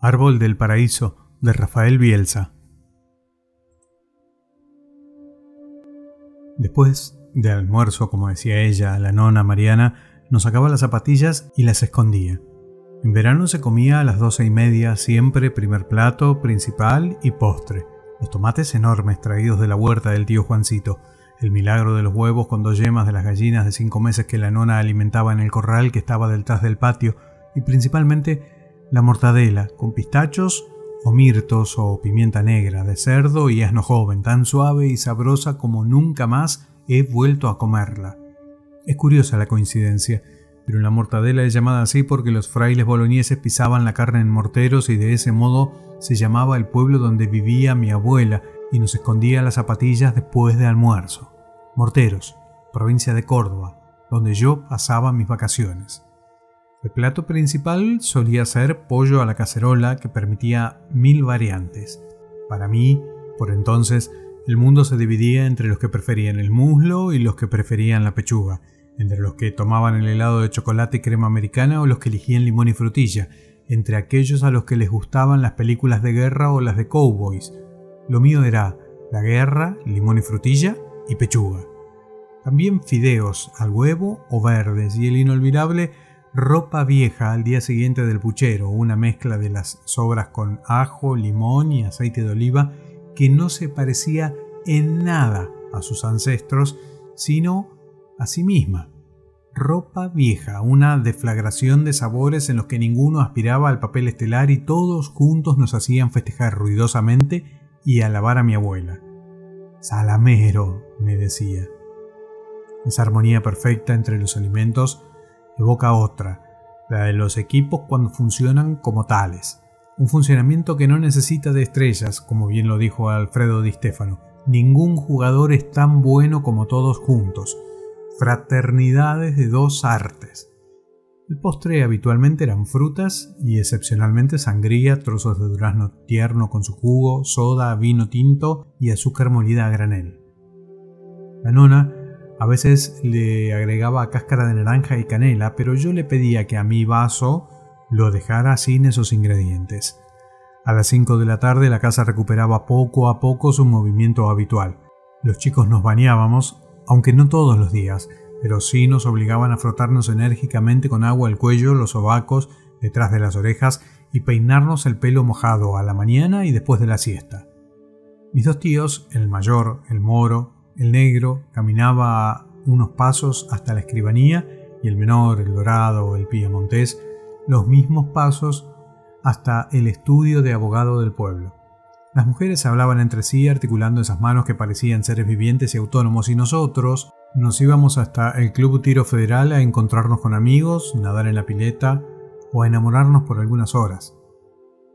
Árbol del Paraíso de Rafael Bielsa. Después de almuerzo, como decía ella, la nona Mariana nos sacaba las zapatillas y las escondía. En verano se comía a las doce y media, siempre primer plato, principal y postre. Los tomates enormes traídos de la huerta del tío Juancito, el milagro de los huevos con dos yemas de las gallinas de cinco meses que la nona alimentaba en el corral que estaba detrás del patio, y principalmente la mortadela con pistachos o mirtos o pimienta negra de cerdo y asno joven, tan suave y sabrosa como nunca más he vuelto a comerla. Es curiosa la coincidencia, pero la mortadela es llamada así porque los frailes boloñeses pisaban la carne en morteros y de ese modo se llamaba el pueblo donde vivía mi abuela y nos escondía las zapatillas después de almuerzo. Morteros, provincia de Córdoba, donde yo pasaba mis vacaciones. El plato principal solía ser pollo a la cacerola que permitía mil variantes. Para mí, por entonces, el mundo se dividía entre los que preferían el muslo y los que preferían la pechuga, entre los que tomaban el helado de chocolate y crema americana o los que elegían limón y frutilla, entre aquellos a los que les gustaban las películas de guerra o las de cowboys. Lo mío era la guerra, limón y frutilla y pechuga. También fideos al huevo o verdes y el inolvidable ropa vieja al día siguiente del puchero, una mezcla de las sobras con ajo, limón y aceite de oliva que no se parecía en nada a sus ancestros, sino a sí misma. Ropa vieja, una deflagración de sabores en los que ninguno aspiraba al papel estelar y todos juntos nos hacían festejar ruidosamente y alabar a mi abuela. Salamero, me decía. Esa armonía perfecta entre los alimentos evoca otra, la de los equipos cuando funcionan como tales. Un funcionamiento que no necesita de estrellas, como bien lo dijo Alfredo Di Stefano. Ningún jugador es tan bueno como todos juntos. Fraternidades de dos artes. El postre habitualmente eran frutas y excepcionalmente sangría, trozos de durazno tierno con su jugo, soda, vino tinto y azúcar molida a granel. La nona a veces le agregaba cáscara de naranja y canela, pero yo le pedía que a mi vaso lo dejara sin esos ingredientes. A las 5 de la tarde la casa recuperaba poco a poco su movimiento habitual. Los chicos nos bañábamos, aunque no todos los días, pero sí nos obligaban a frotarnos enérgicamente con agua el cuello, los sobacos, detrás de las orejas y peinarnos el pelo mojado a la mañana y después de la siesta. Mis dos tíos, el mayor, el moro, el negro caminaba unos pasos hasta la escribanía y el menor, el dorado o el piamontés, los mismos pasos hasta el estudio de abogado del pueblo. Las mujeres hablaban entre sí articulando esas manos que parecían seres vivientes y autónomos y nosotros nos íbamos hasta el Club Tiro Federal a encontrarnos con amigos, nadar en la pileta o a enamorarnos por algunas horas.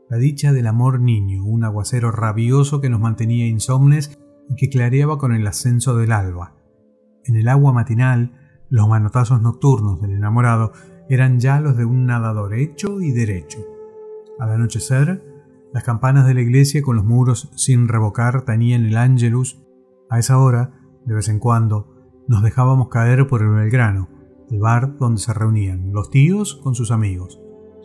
La dicha del amor niño, un aguacero rabioso que nos mantenía insomnes y que clareaba con el ascenso del alba. En el agua matinal, los manotazos nocturnos del enamorado eran ya los de un nadador hecho y derecho. Al anochecer, las campanas de la iglesia con los muros sin revocar tañían el ángelus. A esa hora, de vez en cuando, nos dejábamos caer por el Belgrano, el bar donde se reunían los tíos con sus amigos.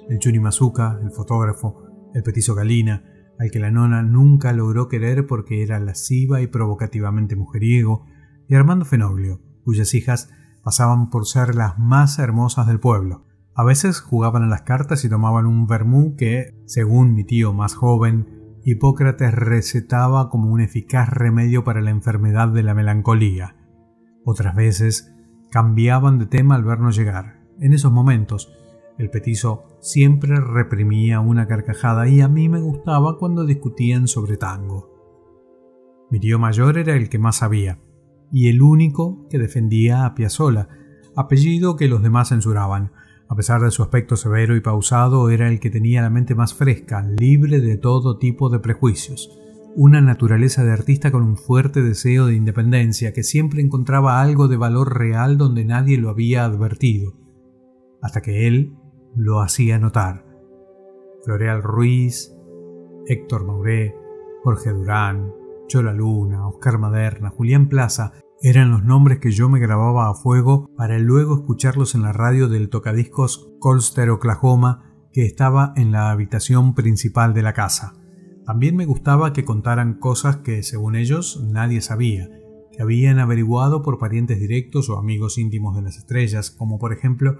El Churimazuca, el fotógrafo, el petizo Galina, al que la nona nunca logró querer porque era lasciva y provocativamente mujeriego, y Armando Fenoglio, cuyas hijas pasaban por ser las más hermosas del pueblo. A veces jugaban a las cartas y tomaban un vermú que, según mi tío más joven, Hipócrates recetaba como un eficaz remedio para la enfermedad de la melancolía. Otras veces cambiaban de tema al vernos llegar. En esos momentos, el petizo siempre reprimía una carcajada y a mí me gustaba cuando discutían sobre tango. Mi tío mayor era el que más sabía, y el único que defendía a Piazzolla, apellido que los demás censuraban. A pesar de su aspecto severo y pausado, era el que tenía la mente más fresca, libre de todo tipo de prejuicios, una naturaleza de artista con un fuerte deseo de independencia que siempre encontraba algo de valor real donde nadie lo había advertido, hasta que él, lo hacía notar. Floreal Ruiz, Héctor Mauré, Jorge Durán, Chola Luna, Oscar Maderna, Julián Plaza eran los nombres que yo me grababa a fuego para luego escucharlos en la radio del tocadiscos Colster, Oklahoma, que estaba en la habitación principal de la casa. También me gustaba que contaran cosas que, según ellos, nadie sabía, que habían averiguado por parientes directos o amigos íntimos de las estrellas, como por ejemplo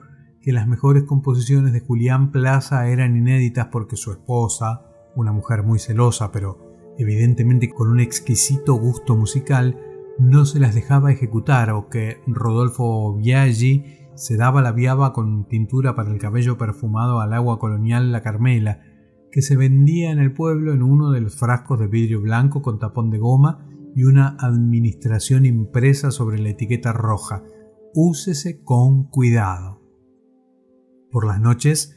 que las mejores composiciones de Julián Plaza eran inéditas porque su esposa, una mujer muy celosa pero evidentemente con un exquisito gusto musical, no se las dejaba ejecutar o que Rodolfo Biaggi se daba la viaba con tintura para el cabello perfumado al agua colonial La Carmela, que se vendía en el pueblo en uno de los frascos de vidrio blanco con tapón de goma y una administración impresa sobre la etiqueta roja. Úsese con cuidado. Por las noches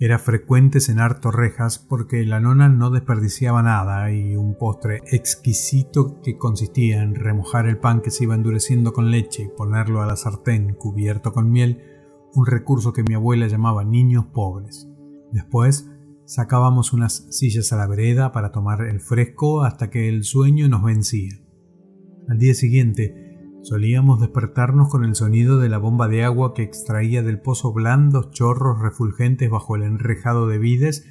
era frecuente cenar torrejas porque la nona no desperdiciaba nada y un postre exquisito que consistía en remojar el pan que se iba endureciendo con leche y ponerlo a la sartén cubierto con miel, un recurso que mi abuela llamaba niños pobres. Después sacábamos unas sillas a la vereda para tomar el fresco hasta que el sueño nos vencía. Al día siguiente Solíamos despertarnos con el sonido de la bomba de agua que extraía del pozo blandos chorros refulgentes bajo el enrejado de vides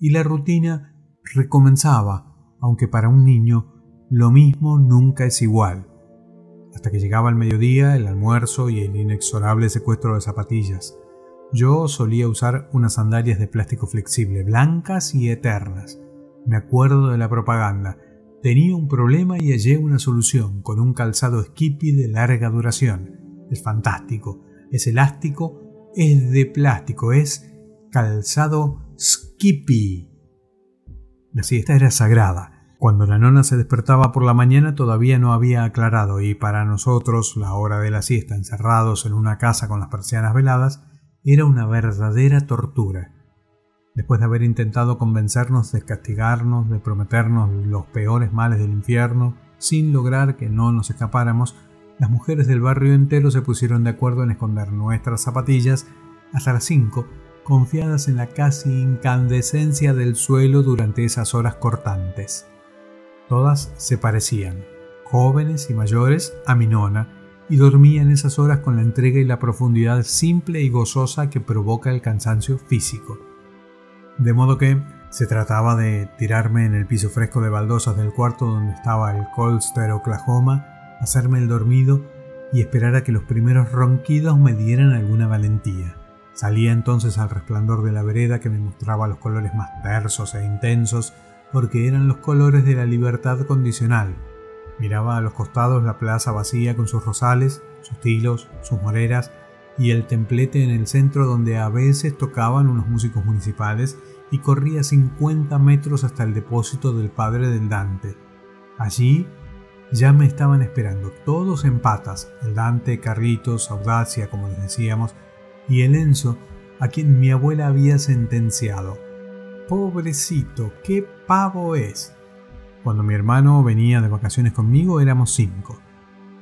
y la rutina recomenzaba, aunque para un niño lo mismo nunca es igual. Hasta que llegaba el mediodía, el almuerzo y el inexorable secuestro de zapatillas. Yo solía usar unas sandalias de plástico flexible, blancas y eternas. Me acuerdo de la propaganda Tenía un problema y hallé una solución con un calzado Skippy de larga duración. Es fantástico, es elástico, es de plástico, es calzado Skippy. La siesta era sagrada. Cuando la nona se despertaba por la mañana todavía no había aclarado y para nosotros la hora de la siesta encerrados en una casa con las persianas veladas era una verdadera tortura después de haber intentado convencernos de castigarnos, de prometernos los peores males del infierno, sin lograr que no nos escapáramos, las mujeres del barrio entero se pusieron de acuerdo en esconder nuestras zapatillas hasta las cinco, confiadas en la casi incandescencia del suelo durante esas horas cortantes. Todas se parecían, jóvenes y mayores, a mi nona, y dormían esas horas con la entrega y la profundidad simple y gozosa que provoca el cansancio físico. De modo que se trataba de tirarme en el piso fresco de baldosas del cuarto donde estaba el Colster Oklahoma, hacerme el dormido y esperar a que los primeros ronquidos me dieran alguna valentía. Salía entonces al resplandor de la vereda que me mostraba los colores más tersos e intensos, porque eran los colores de la libertad condicional. Miraba a los costados la plaza vacía con sus rosales, sus tilos, sus moreras, y el templete en el centro donde a veces tocaban unos músicos municipales y corría 50 metros hasta el depósito del padre del Dante. Allí ya me estaban esperando, todos en patas, el Dante, Carritos, Audacia, como les decíamos, y el Enzo, a quien mi abuela había sentenciado. Pobrecito, qué pavo es. Cuando mi hermano venía de vacaciones conmigo éramos cinco.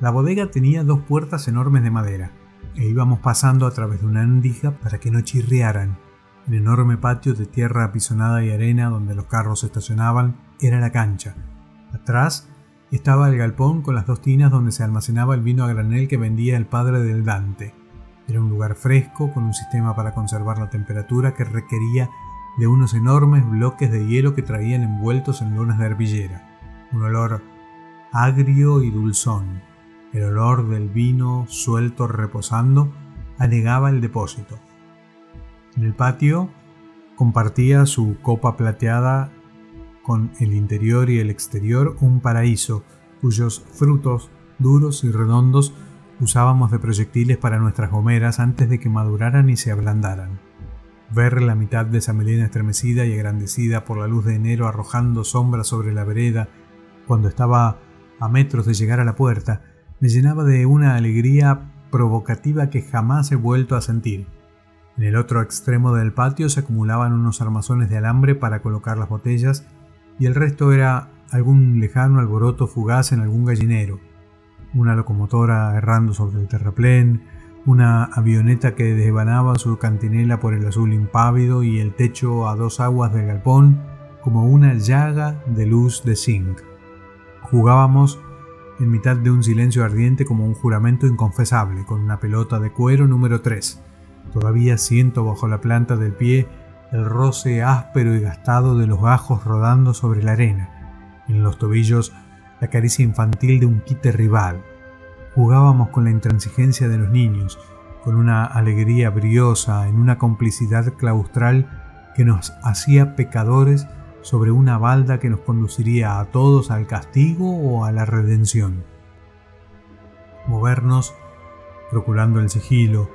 La bodega tenía dos puertas enormes de madera e íbamos pasando a través de una andija para que no chirriaran. El enorme patio de tierra apisonada y arena donde los carros estacionaban era la cancha. Atrás estaba el galpón con las dos tinas donde se almacenaba el vino a granel que vendía el padre del Dante. Era un lugar fresco con un sistema para conservar la temperatura que requería de unos enormes bloques de hielo que traían envueltos en lonas de herbillera. Un olor agrio y dulzón, el olor del vino suelto reposando anegaba el depósito. En el patio compartía su copa plateada con el interior y el exterior un paraíso cuyos frutos duros y redondos usábamos de proyectiles para nuestras gomeras antes de que maduraran y se ablandaran. Ver la mitad de esa melena estremecida y agrandecida por la luz de enero arrojando sombras sobre la vereda cuando estaba a metros de llegar a la puerta me llenaba de una alegría provocativa que jamás he vuelto a sentir. En el otro extremo del patio se acumulaban unos armazones de alambre para colocar las botellas y el resto era algún lejano alboroto fugaz en algún gallinero, una locomotora errando sobre el terraplén, una avioneta que desvanaba su cantinela por el azul impávido y el techo a dos aguas del galpón como una llaga de luz de zinc. Jugábamos en mitad de un silencio ardiente como un juramento inconfesable, con una pelota de cuero número 3. Todavía siento bajo la planta del pie el roce áspero y gastado de los gajos rodando sobre la arena, en los tobillos la caricia infantil de un quite rival. Jugábamos con la intransigencia de los niños, con una alegría briosa, en una complicidad claustral que nos hacía pecadores sobre una balda que nos conduciría a todos al castigo o a la redención. Movernos, procurando el sigilo,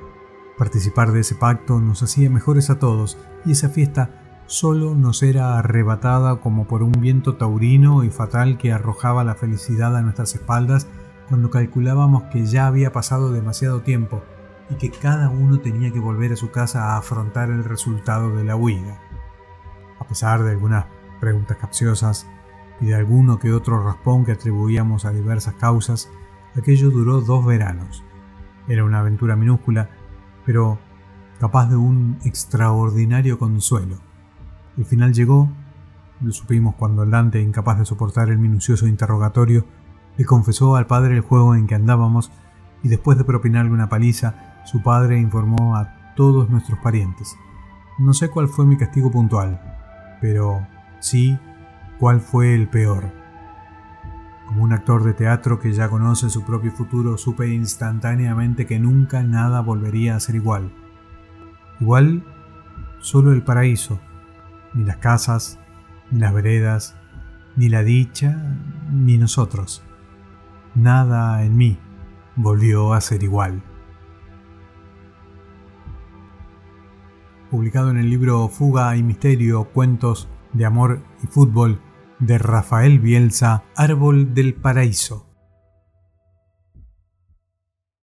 participar de ese pacto nos hacía mejores a todos y esa fiesta solo nos era arrebatada como por un viento taurino y fatal que arrojaba la felicidad a nuestras espaldas cuando calculábamos que ya había pasado demasiado tiempo y que cada uno tenía que volver a su casa a afrontar el resultado de la huida. A pesar de algunas preguntas capciosas y de alguno que otro raspón que atribuíamos a diversas causas, aquello duró dos veranos. Era una aventura minúscula, pero capaz de un extraordinario consuelo. El final llegó, lo supimos cuando el Dante, incapaz de soportar el minucioso interrogatorio, le confesó al padre el juego en que andábamos y después de propinarle una paliza, su padre informó a todos nuestros parientes. No sé cuál fue mi castigo puntual, pero sí cuál fue el peor. Como un actor de teatro que ya conoce su propio futuro, supe instantáneamente que nunca nada volvería a ser igual. Igual solo el paraíso, ni las casas, ni las veredas, ni la dicha, ni nosotros. Nada en mí volvió a ser igual. publicado en el libro Fuga y Misterio, Cuentos de Amor y Fútbol de Rafael Bielsa, Árbol del Paraíso.